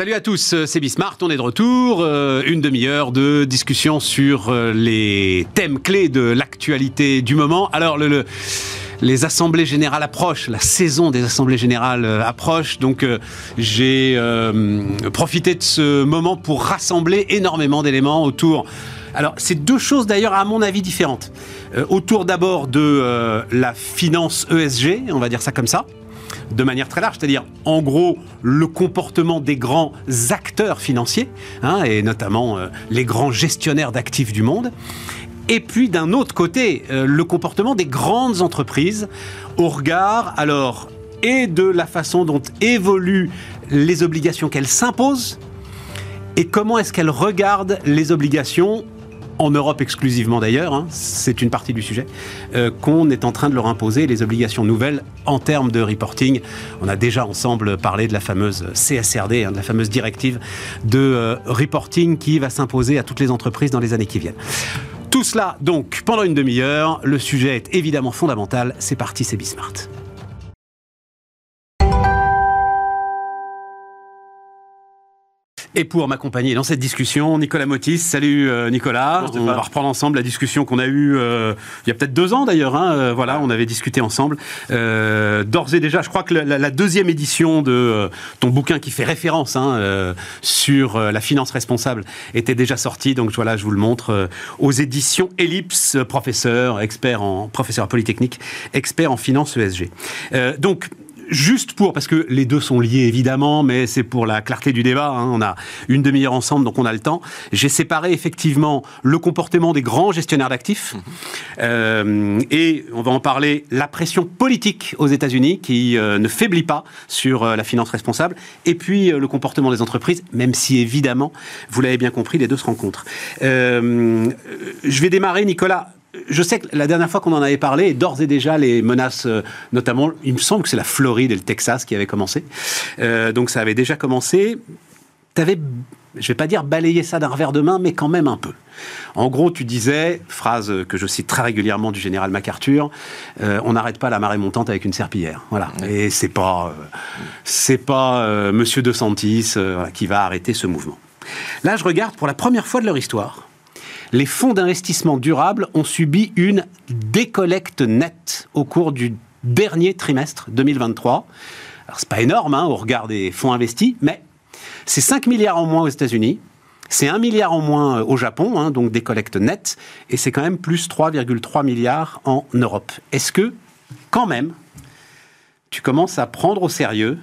Salut à tous, c'est Bismart, on est de retour. Euh, une demi-heure de discussion sur euh, les thèmes clés de l'actualité du moment. Alors, le, les assemblées générales approchent, la saison des assemblées générales euh, approche, donc j'ai profité de ce moment pour rassembler énormément d'éléments autour. Alors, c'est deux choses d'ailleurs à mon avis différentes. autour d'abord de la finance ESG, on va dire ça comme ça de manière très large, c'est-à-dire en gros le comportement des grands acteurs financiers, hein, et notamment euh, les grands gestionnaires d'actifs du monde. Et puis d'un autre côté, euh, le comportement des grandes entreprises au regard alors et de la façon dont évoluent les obligations qu'elles s'imposent et comment est-ce qu'elles regardent les obligations en Europe exclusivement d'ailleurs, hein, c'est une partie du sujet, euh, qu'on est en train de leur imposer les obligations nouvelles en termes de reporting. On a déjà ensemble parlé de la fameuse CSRD, hein, de la fameuse directive de euh, reporting qui va s'imposer à toutes les entreprises dans les années qui viennent. Tout cela, donc, pendant une demi-heure. Le sujet est évidemment fondamental. C'est parti, c'est Bismart. Et pour m'accompagner dans cette discussion, Nicolas Motis. Salut euh, Nicolas. on va reprendre ensemble la discussion qu'on a eue euh, il y a peut-être deux ans d'ailleurs. Hein, euh, voilà, on avait discuté ensemble. D'ores et déjà, je crois que la, deuxième édition de ton bouquin qui fait référence hein, sur la finance responsable était déjà sortie. Donc voilà, je vous le montre aux éditions Ellipse, professeur, expert en professeur polytechnique, expert en finance ESG. donc juste pour, parce que les deux sont liés évidemment, mais c'est pour la clarté du débat, hein, on a une demi-heure ensemble, donc on a le temps. J'ai séparé effectivement le comportement des grands gestionnaires d'actifs, mhm. euh, et on va en parler, la pression politique aux États-Unis qui euh, ne faiblit pas sur euh, la finance responsable, et puis le comportement des entreprises, même si évidemment, vous l'avez bien compris, les deux se rencontrent. je vais démarrer, Nicolas, je sais que la dernière fois qu'on en avait parlé, d'ores et déjà les menaces, euh, notamment, il me semble que c'est la Floride et le Texas qui avaient commencé. Euh, donc ça avait déjà commencé. Tu avais, je vais pas dire balayer ça d'un revers de main, mais quand même un peu. En gros, tu disais, phrase que je cite très régulièrement du général MacArthur, euh, on n'arrête pas la marée montante avec une serpillière. Voilà. Et c'est pas, c'est pas Monsieur De Santis qui va arrêter ce mouvement. Là, je regarde pour la première fois de leur histoire les fonds d'investissement durable ont subi une décollecte nette au cours du dernier trimestre 2023. Alors, c'est pas énorme hein, au regard des fonds investis, mais c'est 5 milliards en moins aux États-Unis, c'est 1 milliard en moins au Japon, hein, donc des collectes nettes, et c'est quand même plus 3,3 milliards en Europe. Est-ce que, quand même, tu commences à prendre au sérieux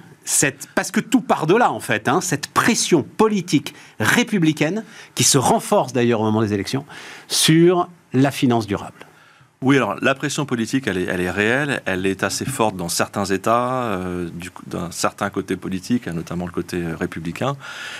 parce que tout part de là en fait, hein, cette pression politique républicaine qui se renforce d'ailleurs au moment des élections sur la finance durable. Oui, alors la pression politique, elle est, elle est réelle, elle est assez forte dans certains États, euh, d'un certain côté politique, notamment le côté euh, républicain.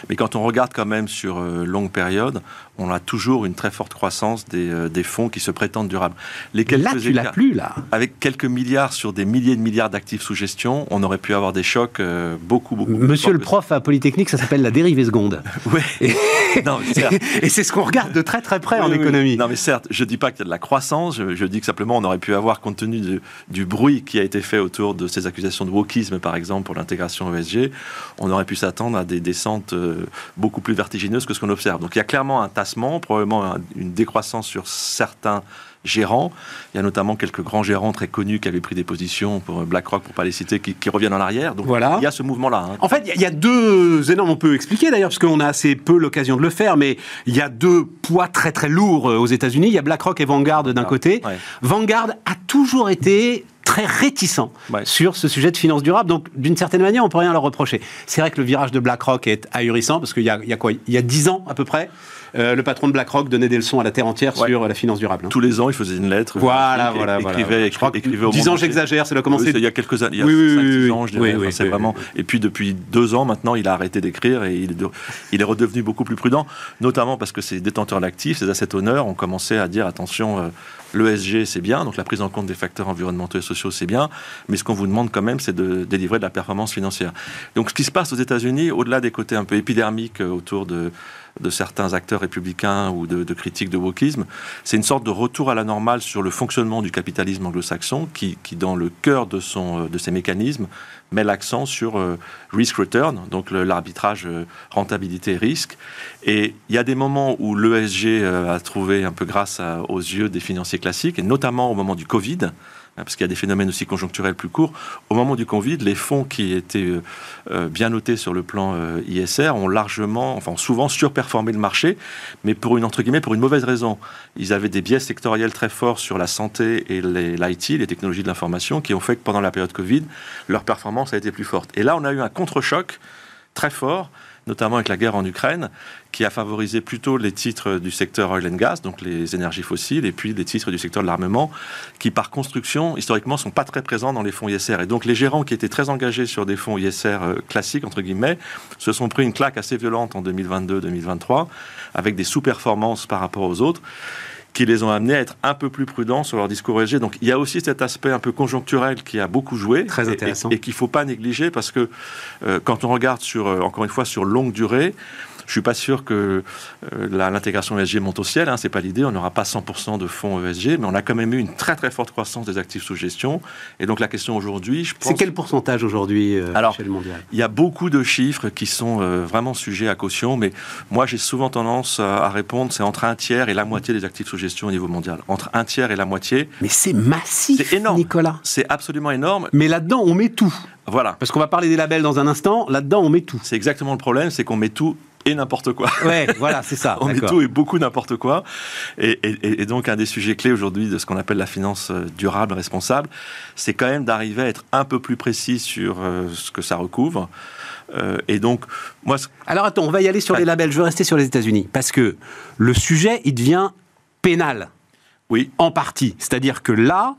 Mais quand on regarde quand même sur euh, longue période, on a toujours une très forte croissance des, euh, des fonds qui se prétendent durables. Les là, tu l'as plus, là. Avec quelques milliards sur des milliers de milliards d'actifs sous gestion, on aurait pu avoir des chocs beaucoup, beaucoup Monsieur le prof à Polytechnique, ça s'appelle la dérivée seconde. oui. Et, et c'est ce qu'on regarde de très très près en économie. Non, mais certes, je ne dis pas qu'il y a de la croissance, je dis que simplement on aurait pu avoir, compte tenu du bruit qui a été fait autour de ces accusations de wokisme, par exemple, pour l'intégration ESG, on aurait pu s'attendre à des descentes euh, beaucoup plus vertigineuses que ce qu'on observe. Donc il y a clairement un tassement, probablement une décroissance sur certains gérants. Il y a notamment quelques grands gérants très connus qui avaient pris des positions pour BlackRock, pour pas les citer, qui, reviennent en arrière. Donc voilà. il y a ce mouvement-là. Hein. En fait, il y a deux énormes, on peut expliquer d'ailleurs, parce qu'on a assez peu l'occasion de le faire, mais il y a deux poids très très lourds euh, aux États-Unis. Il y a BlackRock et Vanguard d'un ah, côté. Vanguard a toujours été très réticent sur ce sujet de finance durable. Donc, d'une certaine manière, on peut rien leur reprocher. C'est vrai que le virage de BlackRock est ahurissant, parce qu'il y, y a, quoi? Il y a 10 ans à peu près, euh, le patron de BlackRock donnait des leçons à la terre entière sur la finance durable. Hein. Tous les ans, il faisait une lettre. Voilà, voilà, écrivait, voilà. écrivait, 10 ans, j'exagère, ça a commencé. il y a quelques années, il y a oui, 5, ans, je dirais. c'est vraiment. Et puis depuis deux ans maintenant, il a arrêté d'écrire et il est, il est redevenu beaucoup plus prudent, notamment parce que ses détenteurs d'actifs, ses assets honneurs, ont commencé à dire attention. Euh, L'ESG, c'est bien, donc la prise en compte des facteurs environnementaux et sociaux, c'est bien, mais ce qu'on vous demande quand même, c'est de délivrer de la performance financière. Donc ce qui se passe aux États-Unis, au-delà des côtés un peu épidermiques euh, autour de, de certains acteurs républicains ou de, critiques de wokisme. C'est une sorte de retour à la normale sur le fonctionnement du capitalisme anglo-saxon qui, dans le cœur de, son, de ses mécanismes, met l'accent sur euh, risk-return, donc l'arbitrage euh, rentabilité-risque. Et il y a des moments où l'ESG euh, a trouvé un peu grâce aux yeux des financiers classiques, et notamment au moment du Covid, parce qu'il y a des phénomènes aussi conjoncturels plus courts. Au moment du Covid, les fonds qui étaient euh, euh, bien notés sur le plan euh, ISR ont largement, enfin souvent surperformé le marché, mais pour une entre guillemets pour une mauvaise raison. Ils avaient des biais sectoriels très forts sur la santé et l'IT, les, les technologies de l'information, qui ont fait que pendant la période Covid, leur performance a été plus forte. Et là, on a eu un contre-choc très fort notamment avec la guerre en Ukraine, qui a favorisé plutôt les titres du secteur oil and gas, donc les énergies fossiles, et puis les titres du secteur de l'armement, qui par construction, historiquement, sont pas très présents dans les fonds ISR. Et donc les gérants qui étaient très engagés sur des fonds ISR euh, classiques, entre guillemets, se sont pris une claque assez violente en 2022-2023, avec des sous-performances par rapport aux autres qui les ont amenés à être un peu plus prudents sur leur discours ESG. Donc il y a aussi cet aspect un peu conjoncturel qui a beaucoup joué Très intéressant. et, qu'il ne faut pas négliger parce que euh, quand on regarde sur, euh, encore une fois, sur longue durée, je suis pas sûr que euh, l'intégration ESG monte au ciel. Hein, c'est pas l'idée. On n'aura pas 100% de fonds ESG, mais on a quand même eu une très très forte croissance des actifs sous gestion. Et donc la question aujourd'hui, je pense. C'est quel pourcentage aujourd'hui euh, mondiale Il y a beaucoup de chiffres qui sont euh, vraiment sujets à caution, mais moi j'ai souvent tendance à répondre c'est entre un tiers et la moitié des actifs sous gestion au niveau mondial. Entre un tiers et la moitié. Mais c'est massif, c'est énorme. Nicolas. C'est absolument énorme. Mais là-dedans, on met tout. Voilà. Parce qu'on va parler des labels dans un instant. Là-dedans, on met tout. C'est exactement le problème, c'est qu'on met tout et n'importe quoi. Ouais, voilà, c'est ça. on met tout et beaucoup n'importe quoi. Et, donc, un des sujets clés aujourd'hui de ce qu'on appelle la finance euh, durable, responsable, c'est quand même d'arriver à être un peu plus précis sur euh, ce que ça recouvre. Euh, et donc, moi. Alors, attends, on va y aller sur les labels. Je veux rester sur les États-Unis parce que le sujet, il devient pénal. Oui. En partie. C'est-à-dire que là,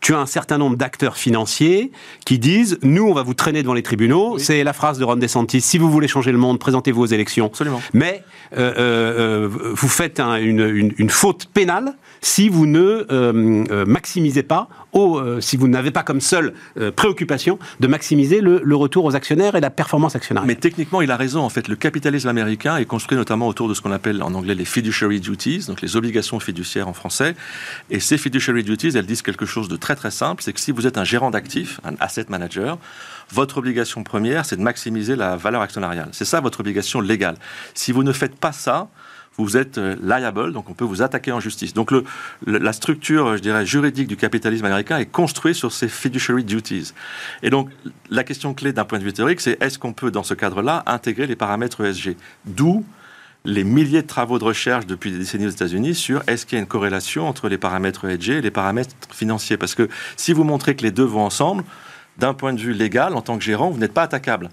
tu as un certain nombre d'acteurs financiers qui disent nous on va vous traîner devant les tribunaux. C'est la phrase de Ron DeSantis si vous voulez changer le monde, présentez-vous aux élections. Absolument. Mais euh, euh, vous faites une, une, faute pénale si vous ne euh, maximisez pas, si vous n'avez pas comme seule préoccupation de maximiser le, le, retour aux actionnaires et la performance actionnaire. Mais techniquement, il a raison. En fait, le capitalisme américain est construit notamment autour de ce qu'on appelle en anglais les fiduciary duties, donc les obligations fiduciaires en français. Et ces fiduciary duties, elles disent quelque chose de très très simple, c'est que si vous êtes un gérant d'actifs, un asset manager, votre obligation première, c'est de maximiser la valeur actionnariale. C'est ça votre obligation légale. Si vous ne faites pas ça, vous êtes euh, liable, donc on peut vous attaquer en justice. Donc la structure, je dirais, juridique du capitalisme américain est construite sur ces fiduciary duties. Et donc la question clé d'un point de vue théorique, c'est est-ce qu'on peut, dans ce cadre-là, intégrer les paramètres ESG D'où les milliers de travaux de recherche depuis des décennies aux États-Unis sur est-ce qu'il y a une corrélation entre les paramètres ESG et les paramètres financiers. Parce que si vous montrez que les deux vont ensemble, d'un point de vue légal, en tant que gérant, vous n'êtes pas attaquable.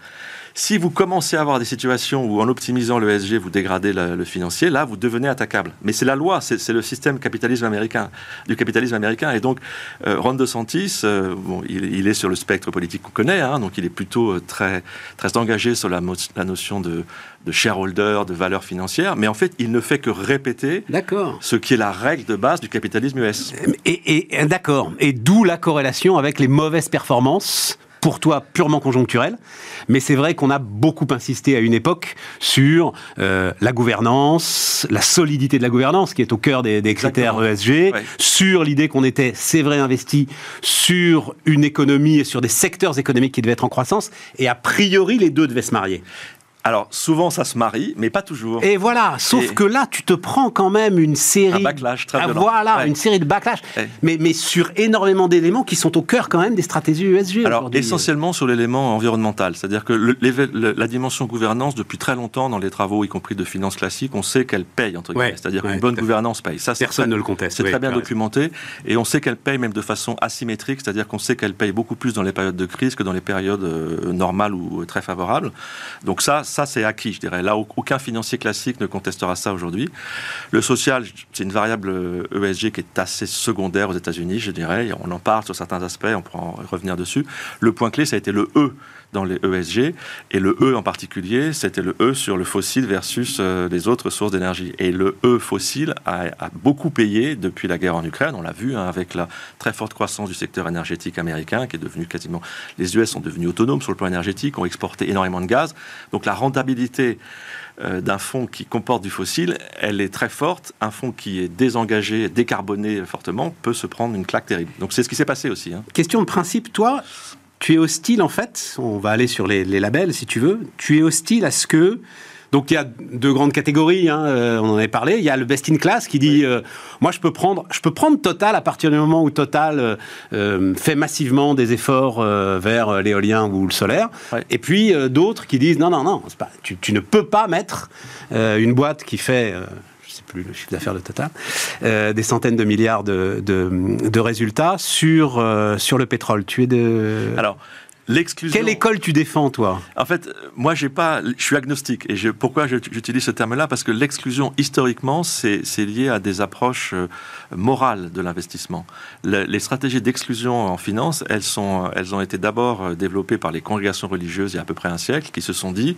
Si vous commencez à avoir des situations où, en optimisant le SG, vous dégradez le, financier, là, vous devenez attaquable. Mais c'est la loi, c'est le système capitalisme américain, du capitalisme américain. Et donc, euh, Ron DeSantis, euh, bon, il, est sur le spectre politique qu'on connaît, hein, donc il est plutôt euh, très, très engagé sur la, la notion de, de shareholder, de valeur financière, mais en fait, il ne fait que répéter ce qui est la règle de base du capitalisme US. Et, et d'accord. Et d'où la corrélation avec les mauvaises performances pour toi purement conjoncturel, mais c'est vrai qu'on a beaucoup insisté à une époque sur euh, la gouvernance, la solidité de la gouvernance, qui est au cœur des, critères ESG, sur l'idée qu'on était, c'est vrai, investi sur une économie et sur des secteurs économiques qui devaient être en croissance, et a priori les deux devaient se marier. Alors, souvent, ça se marie, mais pas toujours. Et voilà, sauf que là, tu te prends quand même une série... Un backlash très ah, violent. Voilà, une série de backlash, mais, mais sur énormément d'éléments qui sont au cœur quand même des stratégies ESG. Alors, essentiellement sur l'élément environnemental, c'est-à-dire que la dimension gouvernance, depuis très longtemps, dans les travaux, y compris de finances classiques, on sait qu'elle paye, entre guillemets. c'est-à-dire qu'une bonne gouvernance paye. Ça, Personne ne le conteste. C'est très bien documenté, et on sait qu'elle paye même de façon asymétrique, c'est-à-dire qu'on sait qu'elle paye beaucoup plus dans les périodes de crise que dans les périodes euh, normales ou très favorables. Donc ça, ça c'est acquis, je dirais. Là, aucun financier classique ne contestera ça aujourd'hui. Le social, c'est une variable ESG euh, e qui est assez secondaire aux États-Unis, je dirais. On en parle sur certains aspects, on pourra en revenir dessus. Le point clé, ça a été le E, dans les ESG. Et le E en particulier, c'était le E sur le fossile versus euh, les autres sources d'énergie. Et le E fossile a, beaucoup payé depuis la guerre en Ukraine. On l'a vu hein, avec la très forte croissance du secteur énergétique américain, qui est devenu quasiment. Les US sont devenus autonomes sur le plan énergétique, ont exporté énormément de gaz. Donc la rentabilité euh, d'un fonds qui comporte du fossile, elle est très forte. Un fonds qui est désengagé, décarboné fortement, peut se prendre une claque terrible. Donc c'est ce qui s'est passé aussi. Hein. Question de principe, toi, tu es hostile en fait, on va aller sur les, labels si tu veux, tu es hostile à ce que donc il y a deux grandes catégories, hein, euh, on en avait parlé. Il y a le best in class qui dit euh, moi je peux prendre je peux prendre Total à partir du moment où Total euh, fait massivement des efforts vers l'éolien ou le solaire. Et puis d'autres qui disent non non non, pas, tu, tu, ne peux pas mettre une boîte qui fait plus le chiffre d'affaires de Total, euh, des centaines de milliards de, de, résultats sur, euh, sur le pétrole. Tu es de... Alors, L'exclusion. Quelle école tu défends, toi? En fait, moi, j'ai pas, je suis agnostique. Et je, pourquoi j'utilise ce terme-là? Parce que l'exclusion, historiquement, c'est lié à des approches euh, morales de l'investissement. les stratégies d'exclusion en finance, elles, sont, elles ont été d'abord développées par les congrégations religieuses il y a à peu près un siècle, qui se sont dit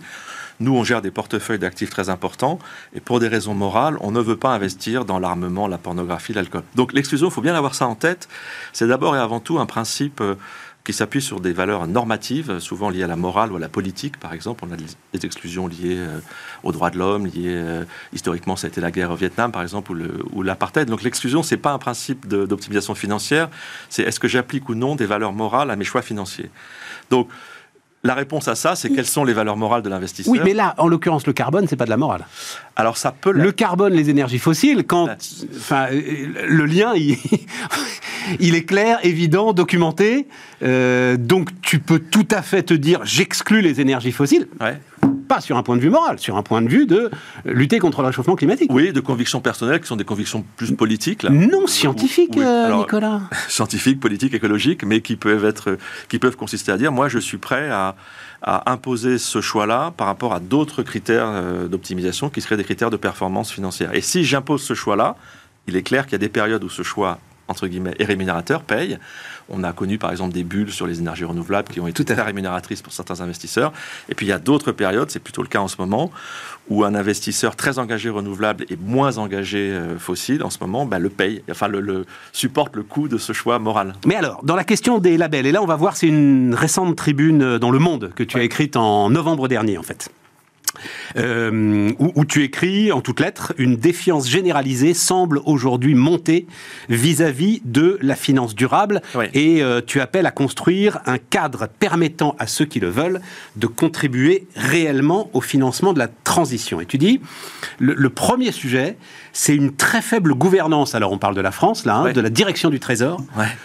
nous, on gère des portefeuilles d'actifs très importants et pour des raisons morales, on ne veut pas investir dans l'armement, la pornographie, l'alcool. Donc l'exclusion, il faut bien avoir ça en tête. C'est d'abord et avant tout un principe euh, qui s'appuie sur des valeurs normatives, souvent liées à la morale ou à la politique. Par exemple, on a des exclusions liées euh, aux droits de l'homme, liées euh, historiquement, ça a été la guerre au Vietnam, par exemple, ou l'apartheid. Donc l'exclusion, c'est pas un principe d'optimisation financière, c'est est-ce que j'applique ou non des valeurs morales à mes choix financiers. Donc la réponse à ça, c'est quelles sont les valeurs morales de l'investisseur? Oui, mais là, en l'occurrence, le carbone, c'est pas de la morale. Alors ça peut. Le carbone, les énergies fossiles, quand, enfin, le lien, il, est clair, évident, documenté. Euh, donc tu peux tout à fait te dire, j'exclus les énergies fossiles. Ouais pas sur un point de vue moral, sur un point de vue de lutter contre le réchauffement climatique. Oui, de convictions personnelles qui sont des convictions plus politiques. Là. Non scientifiques, euh, Nicolas. Scientifiques, politiques, écologiques, mais qui peuvent, être, qui peuvent consister à dire, moi je suis prêt à, à imposer ce choix-là par rapport à d'autres critères euh, d'optimisation qui seraient des critères de performance financière. Et si j'impose ce choix-là, il est clair qu'il y a des périodes où ce choix entre guillemets, est rémunérateur, paye. On a connu par exemple des bulles sur les énergies renouvelables qui ont été très rémunératrices pour certains investisseurs. Et puis il y a d'autres périodes, c'est plutôt le cas en ce moment, où un investisseur très engagé renouvelable et moins engagé euh, fossile en ce moment bah, le paye, enfin le, supporte le coût de ce choix moral. Mais alors, dans la question des labels, et là on va voir, c'est une récente tribune dans Le Monde que tu as écrite en novembre dernier en fait. Euh, où, tu écris en toutes lettres une défiance généralisée semble aujourd'hui monter vis-à-vis de la finance durable. Et euh, tu appelles à construire un cadre permettant à ceux qui le veulent de contribuer réellement au financement de la transition. Et tu dis, le, premier sujet, c'est une très faible gouvernance, alors on parle de la France là, hein, de la direction du Trésor,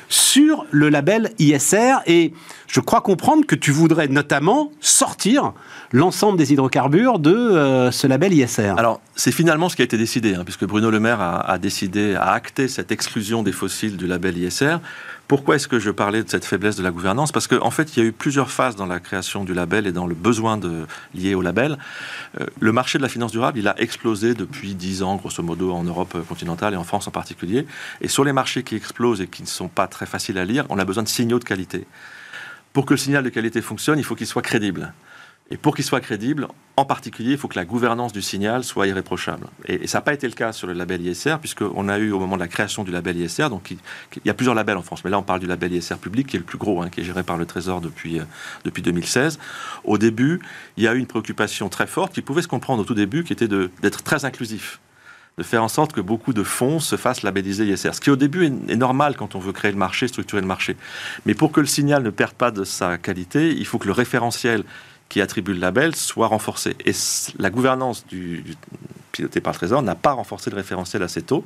sur le label ISR et je crois comprendre que tu voudrais notamment sortir l'ensemble des hydrocarbures de euh, ce label ISR. Alors, c'est finalement ce qui a été décidé, hein, puisque Bruno Le Maire a, décidé, a acté cette exclusion des fossiles du label ISR. Pourquoi est-ce que je parlais de cette faiblesse de la gouvernance? Parce qu'en en fait, il y a eu plusieurs phases dans la création du label et dans le besoin de, lié au label. Euh, le marché de la finance durable, il a explosé depuis 10 ans, grosso modo, en Europe continentale et en France en particulier. Et sur les marchés qui explosent et qui ne sont pas très faciles à lire, on a besoin de signaux de qualité. Pour que le signal de qualité fonctionne, il faut qu'il soit crédible. Et pour qu'il soit crédible, en particulier, il faut que la gouvernance du signal soit irréprochable. Et, ça n'a pas été le cas sur le label ISR, puisqu'on a eu au moment de la création du label ISR, donc il, y a plusieurs labels en France, mais là on parle du label ISR public, qui est le plus gros, hein, qui est géré par le Trésor depuis, euh, depuis 2016. Au début, il y a eu une préoccupation très forte qui pouvait se comprendre au tout début, qui était d'être très inclusif de faire en sorte que beaucoup de fonds se fassent labelliser ISR. Ce qui au début est, normal quand on veut créer le marché, structurer le marché. Mais pour que le signal ne perde pas de sa qualité, il faut que le référentiel qui attribue le label soit renforcé. Et la gouvernance du, piloté par le Trésor n'a pas renforcé le référentiel assez tôt.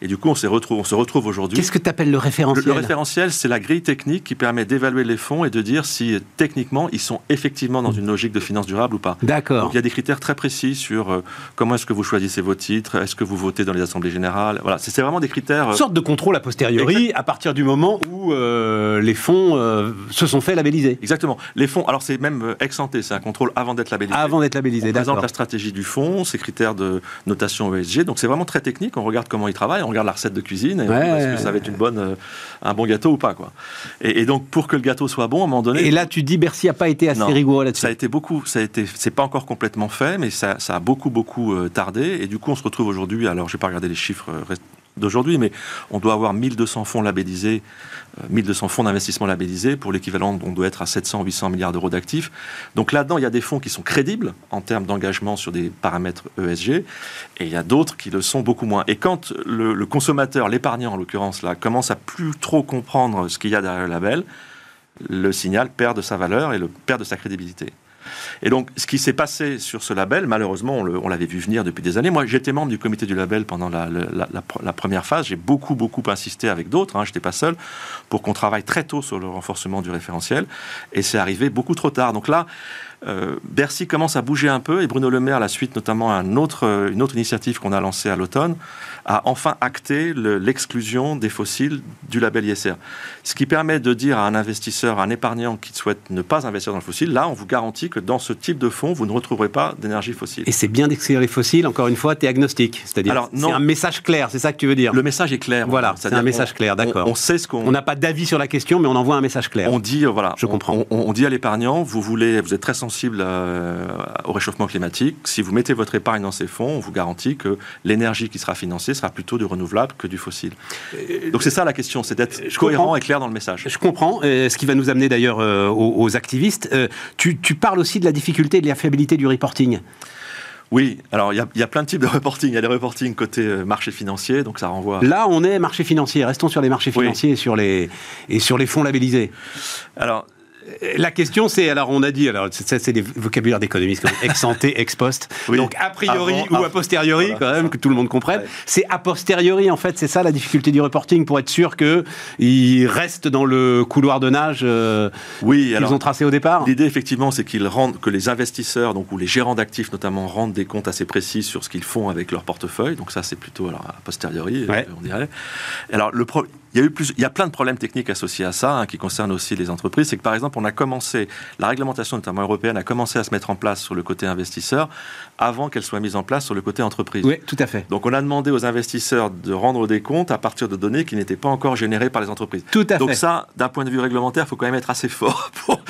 Et du coup, on, se retrouve, on se retrouve aujourd'hui. Qu'est-ce que tu appelles le référentiel? Le, référentiel, c'est la grille technique qui permet d'évaluer les fonds et de dire si techniquement ils sont effectivement dans une logique de finance durable ou pas. D'accord. il y a des critères très précis sur euh, comment est-ce que vous choisissez vos titres, est-ce que vous votez dans les assemblées générales? Voilà, c'est vraiment des critères. Une sorte de contrôle a posteriori à partir du moment où euh, les fonds euh, se sont fait labelliser. Exactement. Les fonds, alors c'est même ex ante, c'est un contrôle avant d'être labellisé. Avant d'être labellisé, d'accord. présente la stratégie du fonds, ses critères de, notation ESG. Donc c'est vraiment très technique. On regarde comment ils travaillent, on regarde la recette de cuisine et on est-ce que ça va être une bonne, euh, un bon gâteau ou pas. Quoi. Et, donc pour que le gâteau soit bon, à un moment donné. Et là, tu dis Bercy n'a pas été assez rigoureux là-dessus. Ça a été beaucoup. Ça a été. C'est pas encore complètement fait, mais ça, ça a beaucoup beaucoup euh, tardé. Et du coup, on se retrouve aujourd'hui. Alors, je vais pas regarder les chiffres d'aujourd'hui, mais on doit avoir 1200 fonds labellisés, 1200 euh, fonds d'investissement labellisés. Pour l'équivalent, on doit être à 700, 800 milliards d'euros d'actifs. Donc là-dedans, il y a des fonds qui sont crédibles en termes d'engagement sur des paramètres ESG, et il y a d'autres qui le sont beaucoup moins. Et quand le, le consommateur, l'épargnant en l'occurrence, là, commence à plus trop comprendre ce qu'il y a derrière le label, le signal perd de sa valeur et le perd de sa crédibilité. Et donc, ce qui s'est passé sur ce label, malheureusement, on l'avait vu venir depuis des années. Moi, j'étais membre du comité du label pendant la, première phase. J'ai beaucoup, beaucoup insisté avec d'autres. Hein, je n'étais pas seul pour qu'on travaille très tôt sur le renforcement du référentiel. Et c'est arrivé beaucoup trop tard. Donc là, euh, Bercy commence à bouger un peu et Bruno Le Maire, à la suite notamment à une autre, une autre initiative qu'on a lancée à l'automne, a enfin acté l'exclusion des fossiles du label ISR. Ce qui permet de dire à un investisseur, à un épargnant qui souhaite ne pas investir dans le fossile, là, on vous garantit que dans ce type de fonds, vous ne retrouverez pas d'énergie fossile. Et c'est bien d'exclure les fossiles, encore une fois, tu es agnostique. C'est-à-dire, c'est un message clair, c'est ça que tu veux dire? Le message est clair. Voilà, c'est un message clair, d'accord. On, sait ce qu'on. On n'a pas d'avis sur la question, mais on envoie un message clair. On dit, voilà. Je comprends. On, dit à l'épargnant, vous voulez, vous êtes très sensible euh, au réchauffement climatique. Si vous mettez votre épargne dans ces fonds, on vous garantit que l'énergie qui sera financée sera plutôt du renouvelable que du fossile. Donc c'est ça la question, c'est d'être cohérent et clair dans le message. Je comprends, ce qui va nous amener d'ailleurs euh, aux, activistes. Euh, tu, parles aussi de la difficulté et de la fiabilité du reporting. Oui, alors il y, a plein de types de reporting. Il y a des reporting côté marché financier, donc ça renvoie. Là, on est marché financier. Restons sur les marchés financiers et, sur les, et sur les fonds labellisés. Alors, la question, c'est, alors on a dit, alors c'est des vocabulaires d'économistes, ex ante, ex post. Donc a priori ou a posteriori, quand même, que tout le monde comprenne. C'est a posteriori, en fait, c'est ça la difficulté du reporting pour être sûr qu'ils restent dans le couloir de nage euh, oui, qu'ils ont tracé au départ. L'idée, effectivement, c'est qu'ils rendent, que les investisseurs, donc ou les gérants d'actifs notamment, rendent des comptes assez précis sur ce qu'ils font avec leur portefeuille. Donc ça, c'est plutôt alors, a posteriori, on dirait. Alors le pro il y a eu plus, il y a plein de problèmes techniques associés à ça, hein, qui concernent aussi les entreprises. C'est que par exemple, on a commencé, la réglementation notamment européenne a commencé à se mettre en place sur le côté investisseur avant qu'elle soit mise en place sur le côté entreprise. Oui, tout à fait. Donc on a demandé aux investisseurs de rendre des comptes à partir de données qui n'étaient pas encore générées par les entreprises. Tout à Donc fait. ça, d'un point de vue réglementaire, il faut quand même être assez fort pour,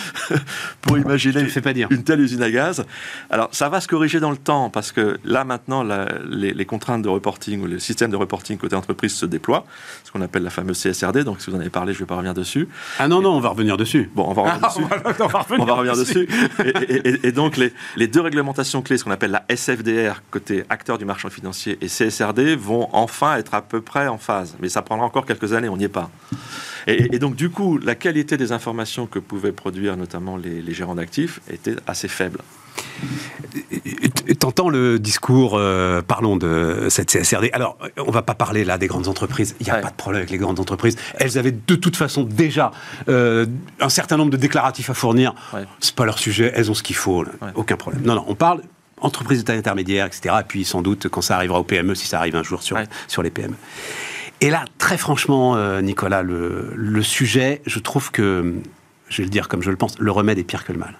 pour imaginer pas dire. une telle usine à gaz. Alors ça va se corriger dans le temps parce que là maintenant, les, les, contraintes de reporting ou le système de reporting côté entreprise se déploient, ce qu'on appelle la fameuse CSRD. Donc vous en avez parlé, je ne vais pas revenir dessus. Ah non, non, on va revenir dessus. Bon, on va revenir dessus. on va revenir, dessus. Et, donc, les, deux réglementations clés, ce qu'on appelle la SFDR, côté acteur du marché financier, et CSRD, vont enfin être à peu près en phase. Mais ça prendra encore quelques années, on n'y est pas. Et, donc, du coup, la qualité des informations que pouvaient produire notamment les, les gérants d'actifs était assez faible. T'entends le discours, euh, parlons de cette CSRD. Alors, on va pas parler là des grandes entreprises. Il n'y a pas de problème avec les grandes entreprises. Elles avaient de toute façon déjà euh, un certain nombre de déclaratifs à fournir. Ouais. C'est pas leur sujet. Elles ont ce qu'il faut. Aucun problème. Non, non. On parle entreprises de taille intermédiaire, etc. Et puis sans doute quand ça arrivera au PME, si ça arrive un jour sur, sur les PME. Et là, très franchement, euh, Nicolas, le, le sujet, je trouve que, je vais le dire comme je le pense, le remède est pire que le mal.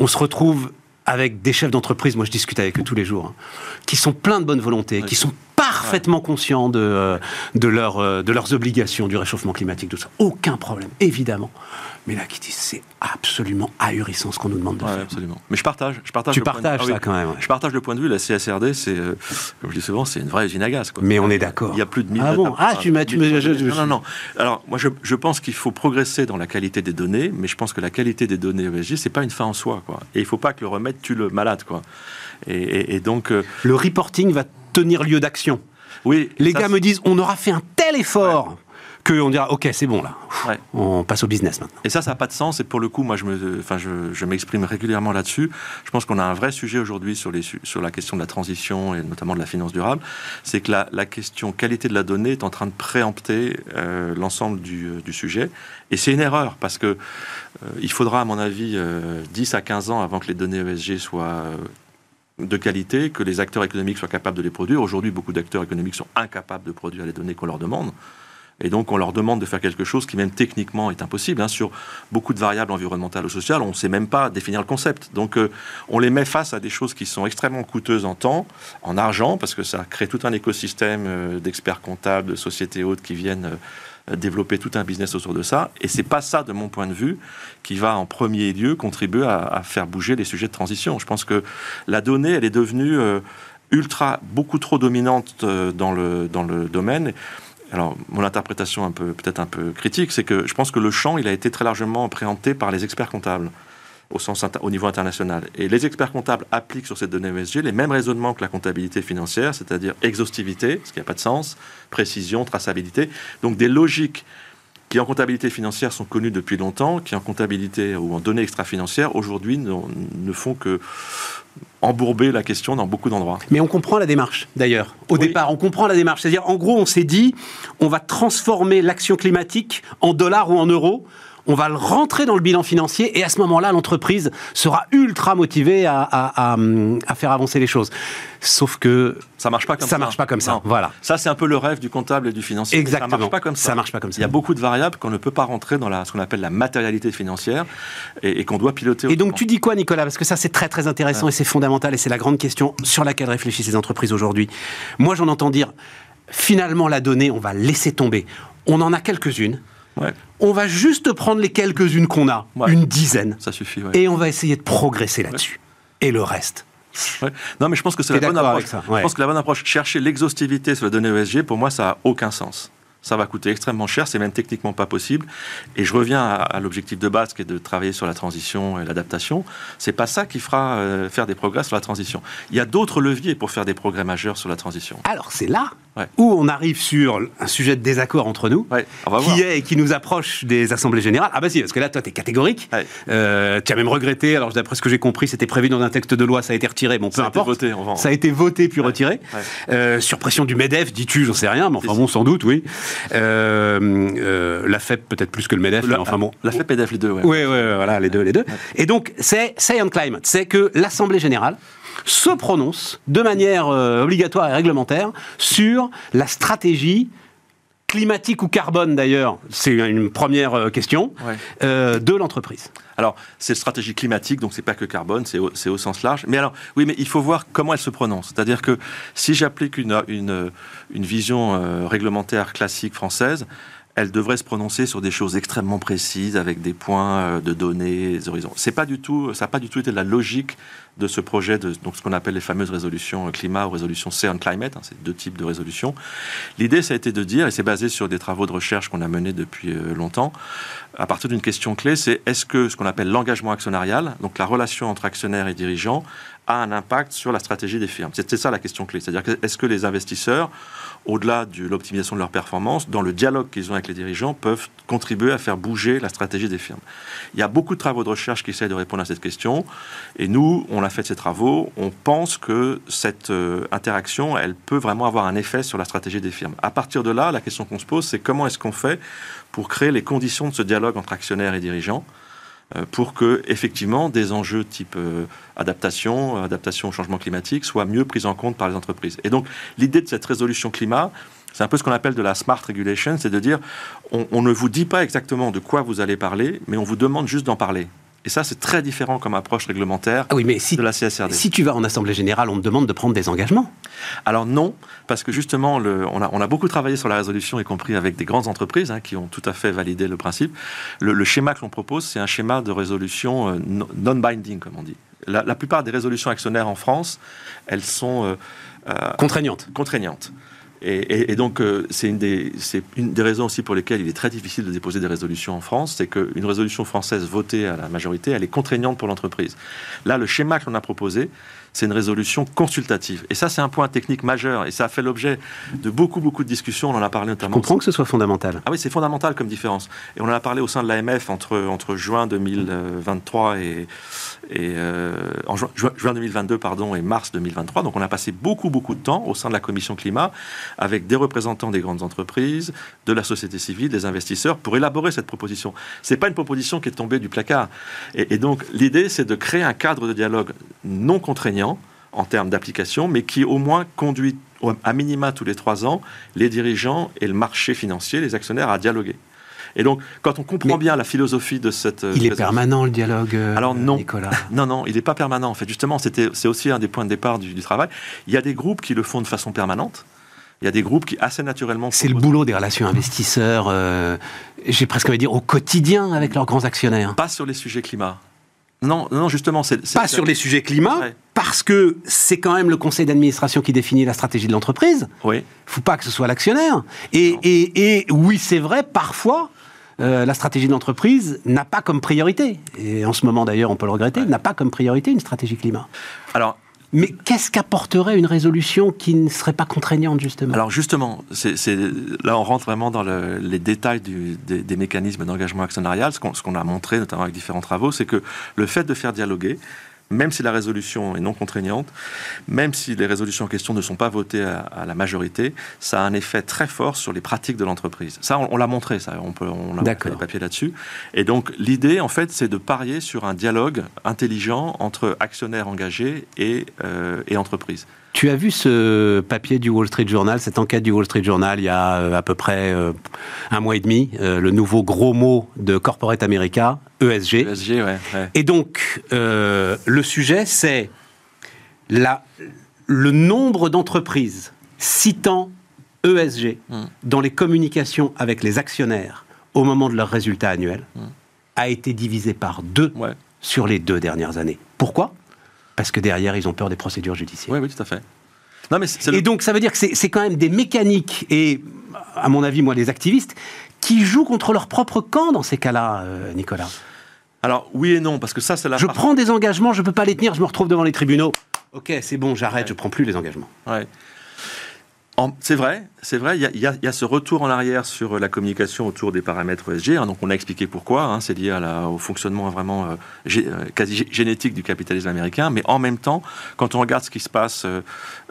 On se retrouve avec des chefs d'entreprise, moi je discute avec eux tous les jours, hein, qui sont pleins de bonne volonté, qui sont parfaitement conscients de, euh, de, leur, euh, de leurs obligations, du réchauffement climatique, tout ça. Aucun problème, évidemment mais là qui disent c'est absolument ahurissant ce qu'on nous demande de faire. Absolument. Mais je partage, je partage. Tu partages ça quand même. Je partage le point de vue. La CSRD, c'est, euh, comme je dis souvent, c'est une vraie usine à gaz. Quoi. Mais on est d'accord. Il y a plus de 1000 Ah bon Ah, tu m'as. Non, non, non. Alors, moi, je, je pense qu'il faut progresser dans la qualité des données, mais je pense que la qualité des données ESG, c'est pas une fin en soi, quoi. Et il faut pas que le remède tue le malade, quoi. Et, et, donc. Euh, le reporting va tenir lieu d'action. Oui. Les gars me disent, on aura fait un tel effort qu'on dira ok c'est bon là, on passe au business maintenant. Et ça, ça n'a pas de sens. Et pour le coup, moi, je me, enfin, je, m'exprime régulièrement là-dessus. Je pense qu'on a un vrai sujet aujourd'hui sur, les, sur la question de la transition et notamment de la finance durable. C'est que la, question qualité de la donnée est en train de préempter euh, l'ensemble du, du, sujet. Et c'est une erreur parce que euh, il faudra, à mon avis, 10 euh, à 15 ans avant que les données ESG soient de qualité, que les acteurs économiques soient capables de les produire. Aujourd'hui, beaucoup d'acteurs économiques sont incapables de produire les données qu'on leur demande. Et donc, on leur demande de faire quelque chose qui, même techniquement, est impossible. Hein. Sur beaucoup de variables environnementales ou sociales, on ne sait même pas définir le concept. Donc, euh, on les met face à des choses qui sont extrêmement coûteuses en temps, en argent, parce que ça crée tout un écosystème euh, d'experts comptables, de sociétés hautes qui viennent euh, développer tout un business autour de ça. Et c'est pas ça, de mon point de vue, qui va en premier lieu contribuer à, faire bouger les sujets de transition. Je pense que la donnée, elle est devenue ultra, beaucoup trop dominante dans le, dans le domaine alors mon interprétation un peu peut-être un peu critique, c'est que je pense que le champ il a été très largement préempté par les experts comptables au sens au niveau international. Et les experts comptables appliquent sur cette donnée ESG les mêmes raisonnements que la comptabilité financière, c'est-à-dire exhaustivité, ce qui n'a pas de sens, précision, traçabilité, donc des logiques qui en comptabilité financière sont connues depuis longtemps, qui en comptabilité ou en données extra-financières aujourd'hui ne font que embourber la question dans beaucoup d'endroits. Mais on comprend la démarche, d'ailleurs. Au départ, on comprend la démarche. C'est-à-dire, en gros, on s'est dit, on va transformer l'action climatique en dollars ou en euros on va le rentrer dans le bilan financier et à ce moment-là, l'entreprise sera ultra motivée à, faire avancer les choses. Sauf que ça marche pas comme ça. Ça marche pas comme ça. Voilà. Ça c'est un peu le rêve du comptable et du financier. Exactement. Ça marche pas comme ça. Ça marche pas comme ça. Il y a beaucoup de variables qu'on ne peut pas rentrer dans la, ce qu'on appelle la matérialité financière et, qu'on doit piloter. Et donc tu dis quoi, Nicolas? Parce que ça c'est très très intéressant et c'est fondamental et c'est la grande question sur laquelle réfléchissent les entreprises aujourd'hui. Moi j'en entends dire finalement la donnée on va laisser tomber. On en a quelques-unes. On va juste prendre les quelques-unes qu'on a, une dizaine. Ça suffit. Et on va essayer de progresser là-dessus. Et le reste. Non, mais je pense que c'est la bonne approche. Je pense que la bonne approche, chercher l'exhaustivité sur la donnée ESG, pour moi, ça n'a aucun sens ça va coûter extrêmement cher, c'est même techniquement pas possible. Et je reviens à, l'objectif de base qui est de travailler sur la transition et l'adaptation. C'est pas ça qui fera euh, faire des progrès sur la transition. Il y a d'autres leviers pour faire des progrès majeurs sur la transition. Alors c'est là où on arrive sur un sujet de désaccord entre nous, qui est qui nous approche des assemblées générales. Ah bah si, parce que là toi tu es catégorique. Euh, tu as même regretté. Alors d'après ce que j'ai compris, c'était prévu dans un texte de loi, ça a été retiré. Bon, peu ça importe. A été voté, ça a été voté puis retiré. Euh, sur pression du Medef, dis-tu, j'en sais rien, mais enfin bon, sans doute, oui. Euh, euh, la FEP peut-être plus que le MEDEF, enfin bon. La FEP et MEDEF, les deux, ouais. Oui, voilà, les deux, les deux. Et donc, c'est Say on Climate, c'est que l'Assemblée Générale se prononce de manière euh, obligatoire et réglementaire sur la stratégie climatique ou carbone d'ailleurs, c'est une première question, de l'entreprise. Alors, c'est stratégie climatique, donc c'est pas que carbone, c'est au, au, sens large. Mais alors, oui, mais il faut voir comment elle se prononce. C'est-à-dire que si j'applique une, une, une, vision euh, réglementaire classique française, elle devrait se prononcer sur des choses extrêmement précises, avec des points euh, de données, des horizons. C'est pas du tout, ça n'a pas du tout été la logique de ce projet, donc ce qu'on appelle les fameuses résolutions climat ou résolutions C on Climate, hein, c'est deux types de résolutions. L'idée, ça a été de dire, et c'est basé sur des travaux de recherche qu'on a menés depuis euh, longtemps, à partir d'une question clé, c'est est-ce que ce qu'on appelle l'engagement actionnarial, donc la relation entre actionnaires et dirigeants, a un impact sur la stratégie des firmes? C'était ça la question clé. C'est-à-dire est-ce que les investisseurs, au-delà de l'optimisation de leur performance, dans le dialogue qu'ils ont avec les dirigeants, peuvent contribuer à faire bouger la stratégie des firmes Il y a beaucoup de travaux de recherche qui essaient de répondre à cette question. Et nous, on a fait ces travaux. On pense que cette euh, interaction, elle peut vraiment avoir un effet sur la stratégie des firmes. À partir de là, la question qu'on se pose, c'est comment est-ce qu'on fait pour créer les conditions de ce dialogue entre actionnaires et dirigeants pour que effectivement des enjeux type euh, adaptation, adaptation au changement climatique soient mieux pris en compte par les entreprises. Et donc l'idée de cette résolution climat, c'est un peu ce qu'on appelle de la smart regulation, c'est de dire on, ne vous dit pas exactement de quoi vous allez parler, mais on vous demande juste d'en parler. Et ça, c'est très différent comme approche réglementaire ah oui, mais si, de la CSRD. Si tu vas en Assemblée Générale, on te demande de prendre des engagements Alors non, parce que justement, le, on, a, on, a, beaucoup travaillé sur la résolution, y compris avec des grandes entreprises hein, qui ont tout à fait validé le principe. Le, schéma que l'on propose, c'est un schéma de résolution euh, non-binding, comme on dit. La, plupart des résolutions actionnaires en France, elles sont... Euh, euh, contraignantes. Contraignantes. Et, donc, euh, c'est une, une des raisons aussi pour lesquelles il est très difficile de déposer des résolutions en France, c'est qu'une résolution française votée à la majorité, elle est contraignante pour l'entreprise. Là, le schéma que l'on a proposé, c'est une résolution consultative. Et ça, c'est un point technique majeur. Et ça a fait l'objet de beaucoup, beaucoup de discussions. On en a parlé notamment. Je comprends que ce soit fondamental. Ah oui, c'est fondamental comme différence. Et on en a parlé au sein de l'AMF entre, entre juin 2023 et, et euh, en juin, 2022 pardon, et mars 2023. Donc on a passé beaucoup, beaucoup de temps au sein de la commission climat avec des représentants des grandes entreprises, de la société civile, des investisseurs pour élaborer cette proposition. C'est pas une proposition qui est tombée du placard. Et, et donc l'idée, c'est de créer un cadre de dialogue non contraignant en termes d'application, mais qui au moins conduit à minima tous les trois ans, les dirigeants et le marché financier, les actionnaires, à dialoguer. Et donc, quand on comprend bien la philosophie de cette... Il est permanent, le dialogue, Alors non, Nicolas Non, non, il n'est pas permanent. En fait, justement, c'est aussi un des points de départ du, du, travail. Il y a des groupes qui le font de façon permanente. Il y a des groupes qui, assez naturellement... C'est le boulot des relations investisseurs, euh, j'ai presque envie de dire, au quotidien avec leurs grands actionnaires. Pas sur les sujets climat. Non, non, justement, c'est pas sur les sujets climat, parce que c'est quand même le conseil d'administration qui définit la stratégie de l'entreprise. Oui. Faut pas que ce soit l'actionnaire. Et, et, et, oui, c'est vrai, parfois. Euh, la stratégie de l'entreprise n'a pas comme priorité, et en ce moment d'ailleurs on peut le regretter, n'a pas comme priorité une stratégie climat. Alors, mais qu'est-ce qu'apporterait une résolution qui ne serait pas contraignante, justement? Alors, justement, c'est, là, on rentre vraiment dans le, les détails des, des, mécanismes d'engagement actionnarial. Ce qu'on, ce qu'on a montré, notamment avec différents travaux, c'est que le fait de faire dialoguer, même si la résolution est non contraignante, même si les résolutions en question ne sont pas votées à, à la majorité, ça a un effet très fort sur les pratiques de l'entreprise. Ça, on, on l'a montré, ça, on, peut, on a montré des papiers là-dessus. Et donc, l'idée, en fait, c'est de parier sur un dialogue intelligent entre actionnaires engagés et, euh, et entreprises. Tu as vu ce papier du Wall Street Journal, cette enquête du Wall Street Journal il y a euh, à peu près euh, un mois et demi, euh, le nouveau gros mot de Corporate America, ESG. ESG, ouais. ouais. Et donc, euh, le sujet, c'est la, le nombre d'entreprises citant ESG mm. dans les communications avec les actionnaires au moment de leurs résultats annuels mm. a été divisé par deux ouais. sur les deux dernières années. Pourquoi? Parce que derrière, ils ont peur des procédures judiciaires. Oui, oui, tout à fait. Non, mais et donc, ça veut dire que c'est quand même des mécaniques, et à mon avis, moi, les activistes, qui jouent contre leur propre camp dans ces cas-là, euh, Nicolas. Alors, oui et non, parce que ça, c'est la... Je part... prends des engagements, je ne peux pas les tenir, je me retrouve devant les tribunaux. Ok, c'est bon, j'arrête, ouais. je ne prends plus les engagements. Ouais. C'est vrai, c'est vrai. Il y, a, ce retour en arrière sur la communication autour des paramètres ESG. Hein, donc, on a expliqué pourquoi. Hein, c'est lié au fonctionnement vraiment euh, gé, quasi génétique du capitalisme américain. Mais en même temps, quand on regarde ce qui se passe euh,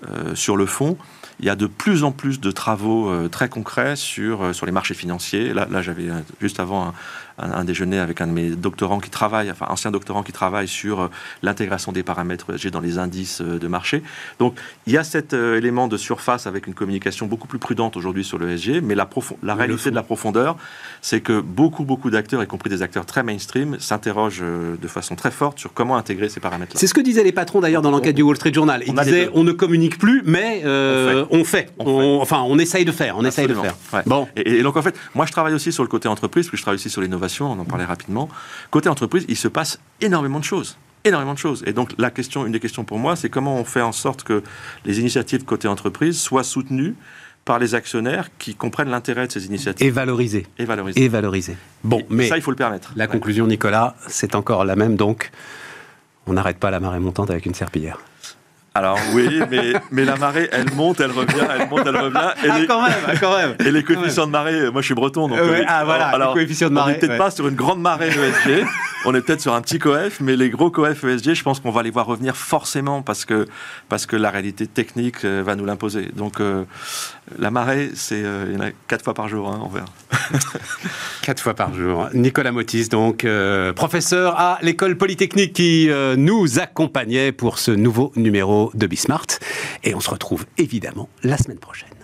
euh, sur le fond, il y a de plus en plus de travaux euh, très concrets sur, euh, sur les marchés financiers. J'avais juste avant un, un, un, déjeuner avec un de mes doctorants qui travaille, enfin ancien doctorant qui travaille sur euh, l'intégration des paramètres ESG dans les indices de marché. Donc il y a cet élément de surface avec une communication beaucoup plus prudente aujourd'hui sur le ESG, mais la, la réalité de la profondeur, c'est que beaucoup, beaucoup d'acteurs, y compris des acteurs très mainstream, s'interrogent de façon très forte sur comment intégrer ces paramètres-là. C'est ce que disaient les patrons d'ailleurs dans l'enquête du Wall Street Journal. Ils disaient on ne communique plus, mais euh, on fait. On fait. On, enfin, on essaye de faire. On essaye de faire. Ouais. Bon. Et, et, donc, en fait, moi, je travaille aussi sur le côté entreprise, puis je travaille aussi sur l'innovation. On en parlait rapidement. Côté entreprise, il se passe énormément de choses énormément de choses. Et donc, la question, une des questions pour moi, c'est comment on fait en sorte que les initiatives côté entreprise soient soutenues par les actionnaires qui comprennent l'intérêt de ces initiatives. Et valoriser. Et valoriser. Et valoriser. Bon, mais ça, il faut le permettre. La conclusion, Nicolas, c'est encore la même. Donc, on n'arrête pas la marée montante avec une serpillière. Alors oui, mais, mais la marée, elle monte, elle revient, elle monte, elle revient. Et ah, les, quand même, ah, quand même. Et les coefficients de marée, moi je suis breton, donc... Ouais, ah voilà, alors, les coefficients de marée. On n'est peut-être ouais. pas sur une grande marée ESG, on est peut-être sur un petit coef, mais les gros coef ESG, je pense qu'on va les voir revenir forcément parce que, parce que la réalité technique euh, va nous l'imposer. Donc euh, la marée, c'est euh, il y en a quatre fois par jour, hein, verra. quatre fois par jour. Nicolas Motis, donc euh, professeur à l'école polytechnique qui euh, nous accompagnait pour ce nouveau numéro de Bismart. Et on se retrouve évidemment la semaine prochaine.